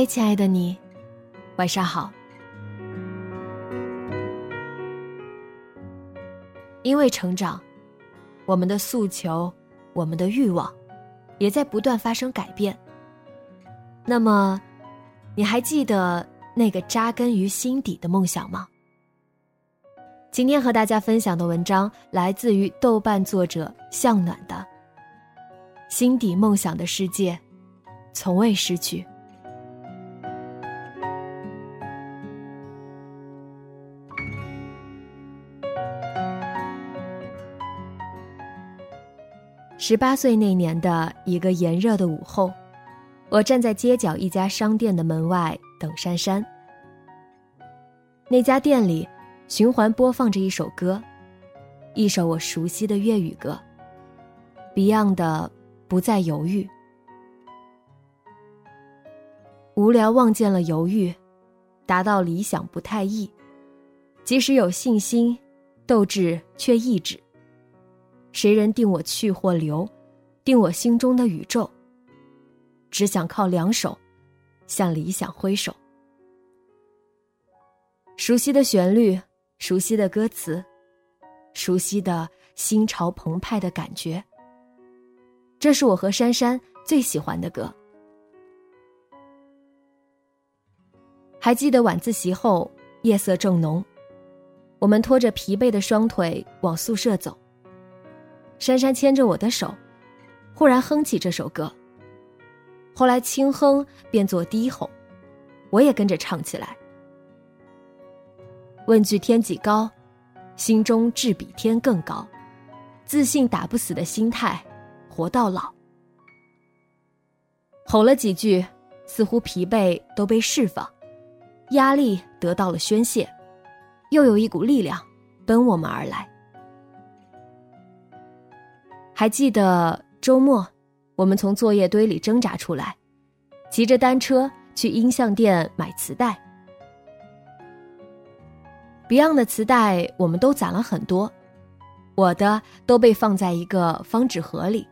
嗨，亲爱的你，晚上好。因为成长，我们的诉求、我们的欲望，也在不断发生改变。那么，你还记得那个扎根于心底的梦想吗？今天和大家分享的文章来自于豆瓣作者向暖的《心底梦想的世界，从未失去》。十八岁那年的一个炎热的午后，我站在街角一家商店的门外等珊珊。那家店里循环播放着一首歌，一首我熟悉的粤语歌，Beyond 的《不再犹豫》。无聊望见了犹豫，达到理想不太易，即使有信心，斗志却抑制。谁人定我去或留，定我心中的宇宙。只想靠两手，向理想挥手。熟悉的旋律，熟悉的歌词，熟悉的心潮澎湃的感觉。这是我和珊珊最喜欢的歌。还记得晚自习后，夜色正浓，我们拖着疲惫的双腿往宿舍走。珊珊牵着我的手，忽然哼起这首歌。后来轻哼变作低吼，我也跟着唱起来。问句天几高，心中志比天更高，自信打不死的心态，活到老。吼了几句，似乎疲惫都被释放，压力得到了宣泄，又有一股力量奔我们而来。还记得周末，我们从作业堆里挣扎出来，骑着单车去音像店买磁带。Beyond 的磁带我们都攒了很多，我的都被放在一个方纸盒里，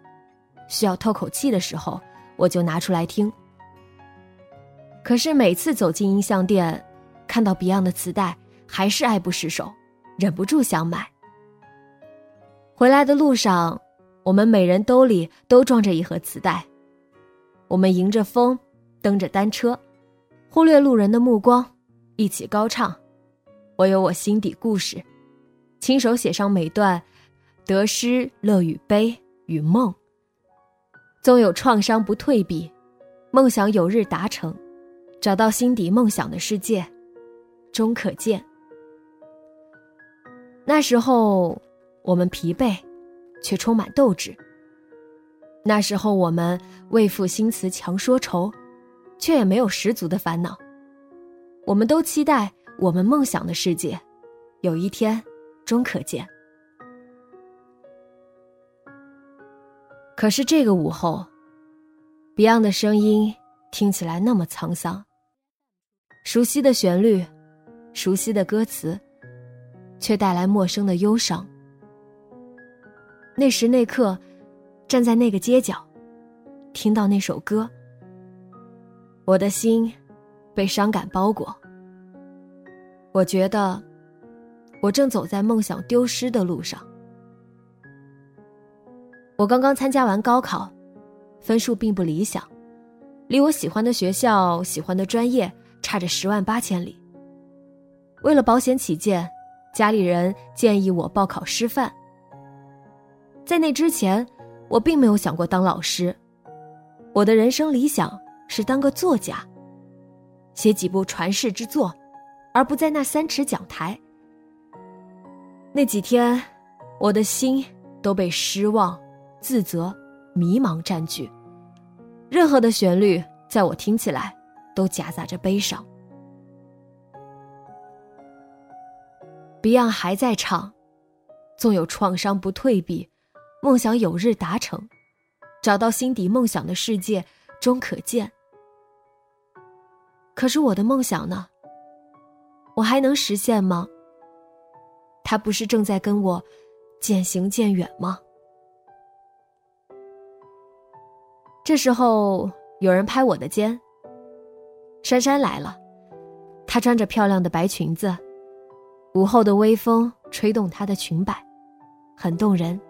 需要透口气的时候我就拿出来听。可是每次走进音像店，看到 Beyond 的磁带，还是爱不释手，忍不住想买。回来的路上。我们每人兜里都装着一盒磁带，我们迎着风，蹬着单车，忽略路人的目光，一起高唱：“我有我心底故事，亲手写上每段得失、乐与悲与梦。纵有创伤不退避，梦想有日达成，找到心底梦想的世界，终可见。”那时候，我们疲惫。却充满斗志。那时候我们为赋新词强说愁，却也没有十足的烦恼。我们都期待我们梦想的世界，有一天终可见。可是这个午后，Beyond 的声音听起来那么沧桑。熟悉的旋律，熟悉的歌词，却带来陌生的忧伤。那时那刻，站在那个街角，听到那首歌，我的心被伤感包裹。我觉得，我正走在梦想丢失的路上。我刚刚参加完高考，分数并不理想，离我喜欢的学校、喜欢的专业差着十万八千里。为了保险起见，家里人建议我报考师范。在那之前，我并没有想过当老师，我的人生理想是当个作家，写几部传世之作，而不在那三尺讲台。那几天，我的心都被失望、自责、迷茫占据，任何的旋律在我听起来都夹杂着悲伤。Beyond 还在唱，纵有创伤不退避，梦想有日达成，找到心底梦想的世界终可见。可是我的梦想呢？我还能实现吗？它不是正在跟我渐行渐远吗？这时候有人拍我的肩，珊珊来了，她穿着漂亮的白裙子。午后的微风吹动她的裙摆，很动人。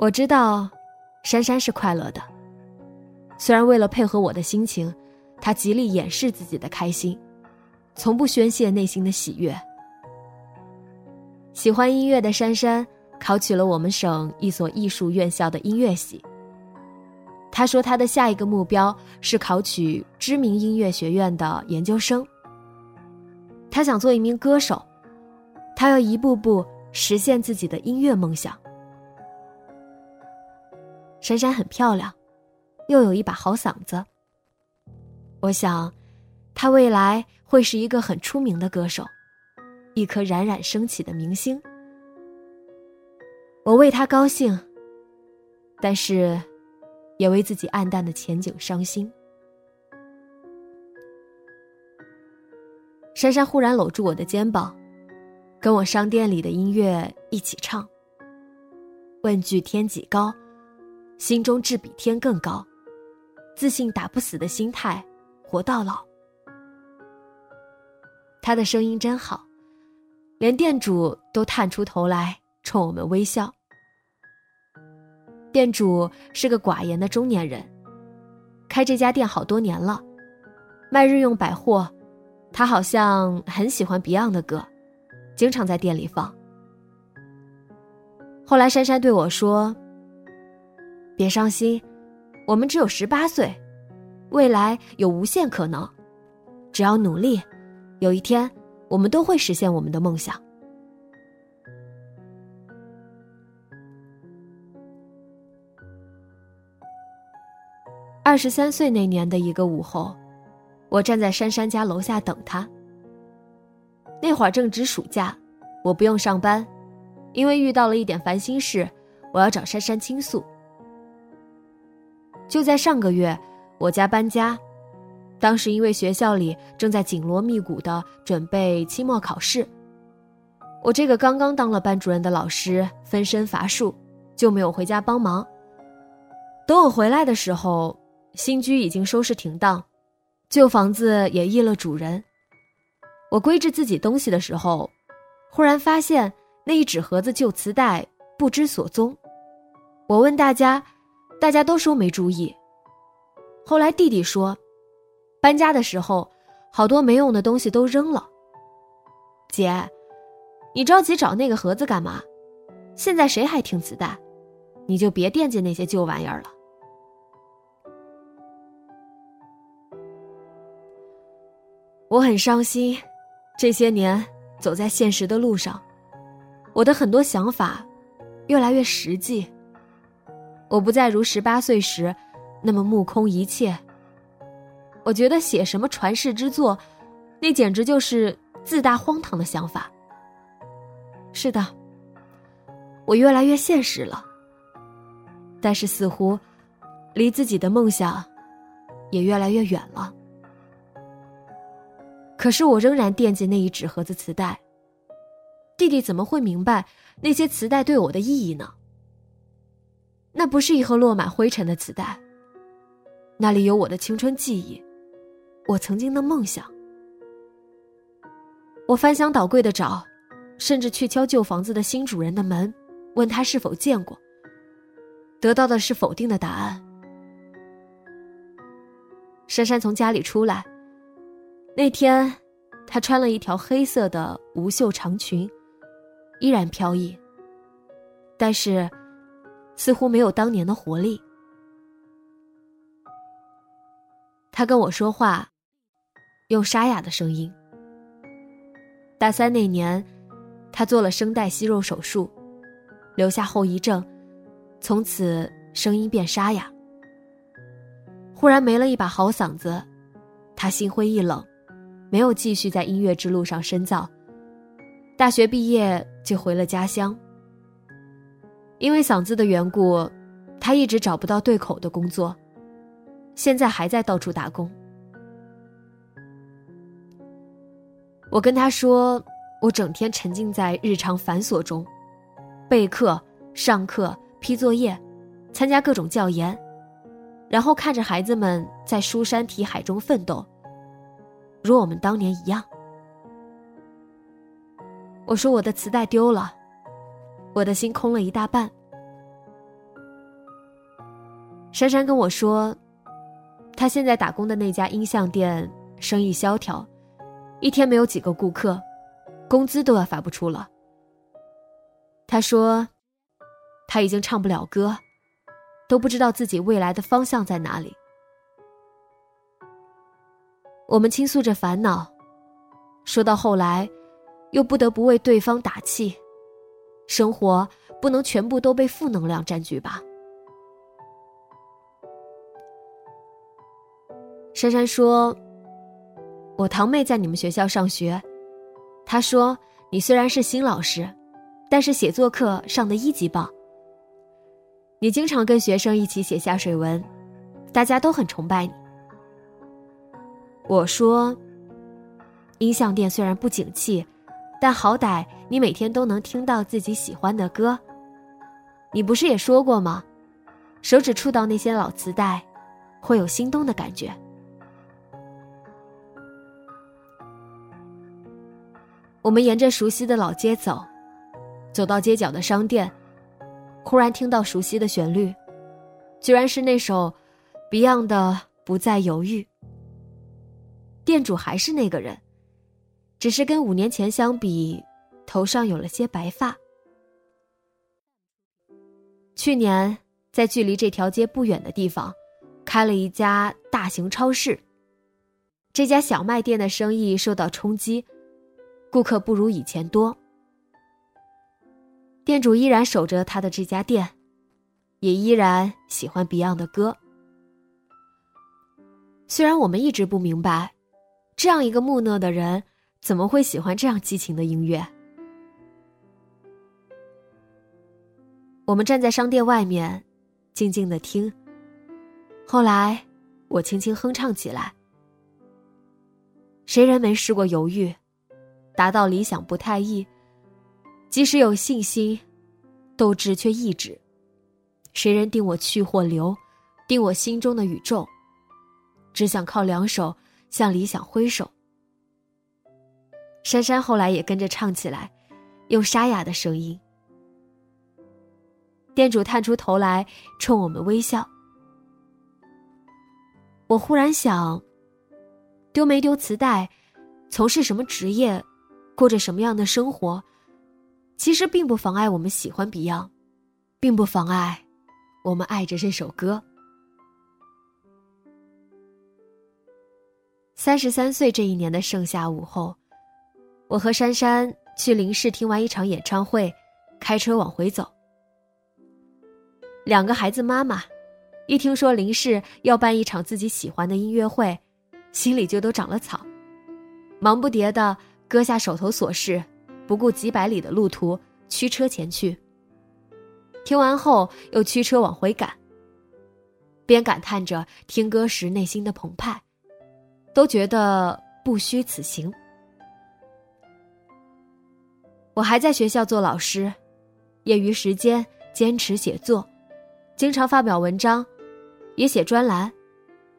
我知道，珊珊是快乐的。虽然为了配合我的心情，她极力掩饰自己的开心，从不宣泄内心的喜悦。喜欢音乐的珊珊考取了我们省一所艺术院校的音乐系。她说，她的下一个目标是考取知名音乐学院的研究生。她想做一名歌手，她要一步步实现自己的音乐梦想。珊珊很漂亮，又有一把好嗓子。我想，她未来会是一个很出名的歌手，一颗冉冉升起的明星。我为她高兴，但是，也为自己暗淡的前景伤心。珊珊忽然搂住我的肩膀，跟我商店里的音乐一起唱。问句天几高，心中志比天更高，自信打不死的心态，活到老。他的声音真好，连店主都探出头来冲我们微笑。店主是个寡言的中年人，开这家店好多年了，卖日用百货。他好像很喜欢 Beyond 的歌，经常在店里放。后来珊珊对我说：“别伤心，我们只有十八岁，未来有无限可能，只要努力，有一天我们都会实现我们的梦想。”二十三岁那年的一个午后。我站在珊珊家楼下等她。那会儿正值暑假，我不用上班，因为遇到了一点烦心事，我要找珊珊倾诉。就在上个月，我家搬家，当时因为学校里正在紧锣密鼓的准备期末考试，我这个刚刚当了班主任的老师分身乏术，就没有回家帮忙。等我回来的时候，新居已经收拾停当。旧房子也易了主人。我归置自己东西的时候，忽然发现那一纸盒子旧磁带不知所踪。我问大家，大家都说没注意。后来弟弟说，搬家的时候，好多没用的东西都扔了。姐，你着急找那个盒子干嘛？现在谁还听磁带？你就别惦记那些旧玩意儿了。我很伤心，这些年走在现实的路上，我的很多想法越来越实际。我不再如十八岁时那么目空一切。我觉得写什么传世之作，那简直就是自大荒唐的想法。是的，我越来越现实了，但是似乎离自己的梦想也越来越远了。可是我仍然惦记那一纸盒子磁带。弟弟怎么会明白那些磁带对我的意义呢？那不是一盒落满灰尘的磁带，那里有我的青春记忆，我曾经的梦想。我翻箱倒柜的找，甚至去敲旧房子的新主人的门，问他是否见过。得到的是否定的答案。珊珊从家里出来。那天，她穿了一条黑色的无袖长裙，依然飘逸，但是似乎没有当年的活力。他跟我说话，用沙哑的声音。大三那年，他做了声带息肉手术，留下后遗症，从此声音变沙哑。忽然没了一把好嗓子，他心灰意冷，没有继续在音乐之路上深造。大学毕业就回了家乡。因为嗓子的缘故，他一直找不到对口的工作，现在还在到处打工。我跟他说，我整天沉浸在日常繁琐中，备课、上课、批作业，参加各种教研。然后看着孩子们在书山题海中奋斗，如我们当年一样。我说我的磁带丢了，我的心空了一大半。珊珊跟我说，她现在打工的那家音像店生意萧条，一天没有几个顾客，工资都要发不出了。她说，她已经唱不了歌。都不知道自己未来的方向在哪里。我们倾诉着烦恼，说到后来，又不得不为对方打气。生活不能全部都被负能量占据吧？珊珊说：“我堂妹在你们学校上学，她说你虽然是新老师，但是写作课上的一级棒。”你经常跟学生一起写下水文，大家都很崇拜你。我说，音像店虽然不景气，但好歹你每天都能听到自己喜欢的歌。你不是也说过吗？手指触到那些老磁带，会有心动的感觉。我们沿着熟悉的老街走，走到街角的商店。忽然听到熟悉的旋律，居然是那首 Beyond 的《不再犹豫》。店主还是那个人，只是跟五年前相比，头上有了些白发。去年在距离这条街不远的地方，开了一家大型超市。这家小卖店的生意受到冲击，顾客不如以前多。店主依然守着他的这家店，也依然喜欢 Beyond 的歌。虽然我们一直不明白，这样一个木讷的人怎么会喜欢这样激情的音乐。我们站在商店外面，静静的听。后来，我轻轻哼唱起来。谁人没试过犹豫？达到理想不太易。即使有信心，斗志却抑制。谁人定我去或留，定我心中的宇宙？只想靠两手向理想挥手。珊珊后来也跟着唱起来，用沙哑的声音。店主探出头来，冲我们微笑。我忽然想，丢没丢磁带，从事什么职业，过着什么样的生活？其实并不妨碍我们喜欢 Beyond，并不妨碍我们爱着这首歌。三十三岁这一年的盛夏午后，我和珊珊去林氏听完一场演唱会，开车往回走。两个孩子妈妈，一听说林氏要办一场自己喜欢的音乐会，心里就都长了草，忙不迭的割下手头琐事。不顾几百里的路途，驱车前去。听完后，又驱车往回赶。边感叹着听歌时内心的澎湃，都觉得不虚此行。我还在学校做老师，业余时间坚持写作，经常发表文章，也写专栏，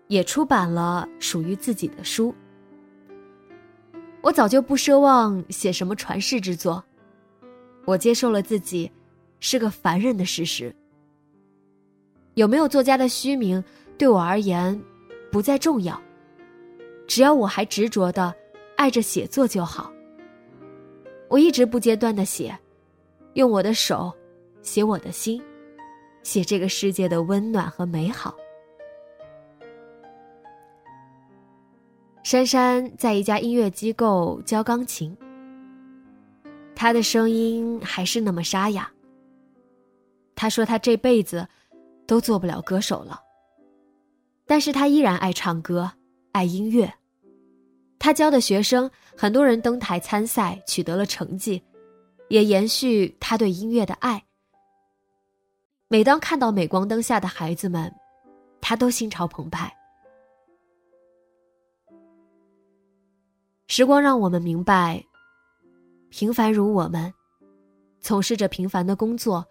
也出版了属于自己的书。我早就不奢望写什么传世之作，我接受了自己是个凡人的事实。有没有作家的虚名，对我而言不再重要。只要我还执着的爱着写作就好。我一直不间断的写，用我的手写我的心，写这个世界的温暖和美好。珊珊在一家音乐机构教钢琴，她的声音还是那么沙哑。她说她这辈子都做不了歌手了，但是她依然爱唱歌，爱音乐。他教的学生，很多人登台参赛，取得了成绩，也延续他对音乐的爱。每当看到镁光灯下的孩子们，他都心潮澎湃。时光让我们明白，平凡如我们，从事着平凡的工作，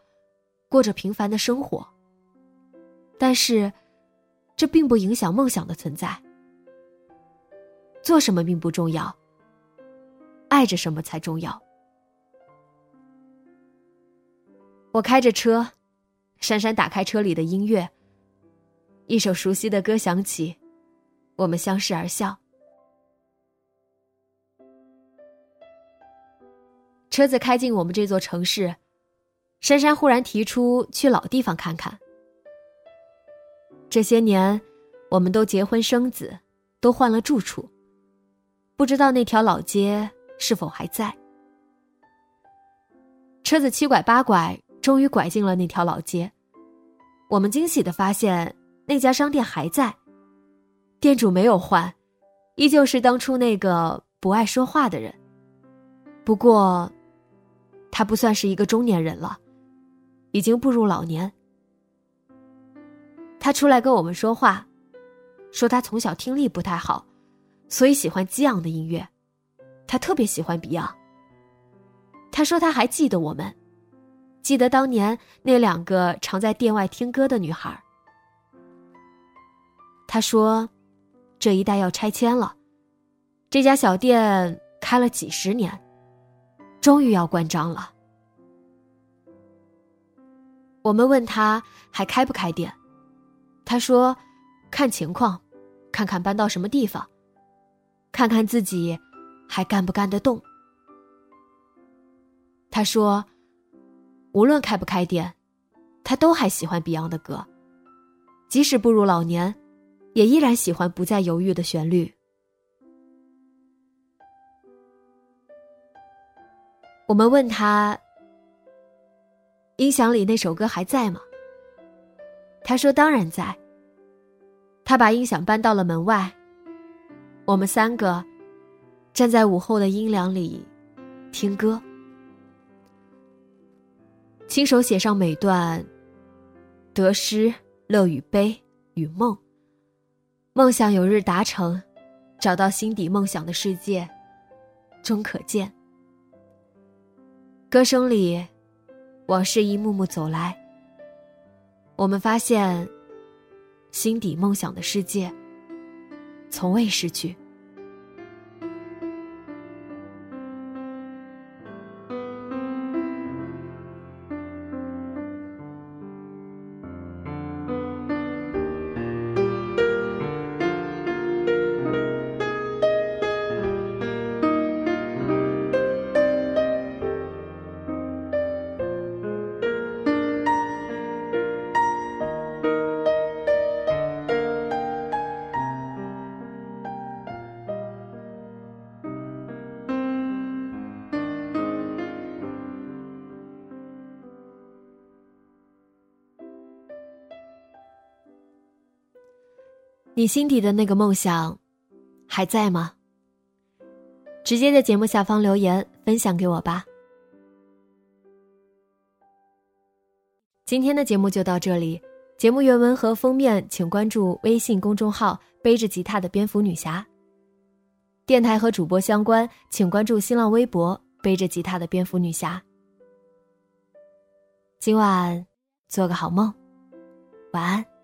过着平凡的生活。但是，这并不影响梦想的存在。做什么并不重要，爱着什么才重要。我开着车，珊珊打开车里的音乐，一首熟悉的歌响起，我们相视而笑。车子开进我们这座城市，珊珊忽然提出去老地方看看。这些年，我们都结婚生子，都换了住处。不知道那条老街是否还在？车子七拐八拐，终于拐进了那条老街。我们惊喜的发现，那家商店还在，店主没有换，依旧是当初那个不爱说话的人。不过，他不算是一个中年人了，已经步入老年。他出来跟我们说话，说他从小听力不太好。所以喜欢激昂的音乐，他特别喜欢 Beyond。他说他还记得我们，记得当年那两个常在店外听歌的女孩。他说，这一带要拆迁了，这家小店开了几十年，终于要关张了。我们问他还开不开店，他说，看情况，看看搬到什么地方。看看自己还干不干得动。他说：“无论开不开店，他都还喜欢 Beyond 的歌，即使步入老年，也依然喜欢不再犹豫的旋律。”我们问他：“音响里那首歌还在吗？”他说：“当然在。”他把音响搬到了门外。我们三个站在午后的阴凉里听歌，亲手写上每段得失、乐与悲与梦。梦想有日达成，找到心底梦想的世界，终可见。歌声里，往事一幕幕走来。我们发现，心底梦想的世界。从未失去。你心底的那个梦想，还在吗？直接在节目下方留言分享给我吧。今天的节目就到这里，节目原文和封面请关注微信公众号“背着吉他的蝙蝠女侠”。电台和主播相关，请关注新浪微博“背着吉他的蝙蝠女侠”。今晚做个好梦，晚安。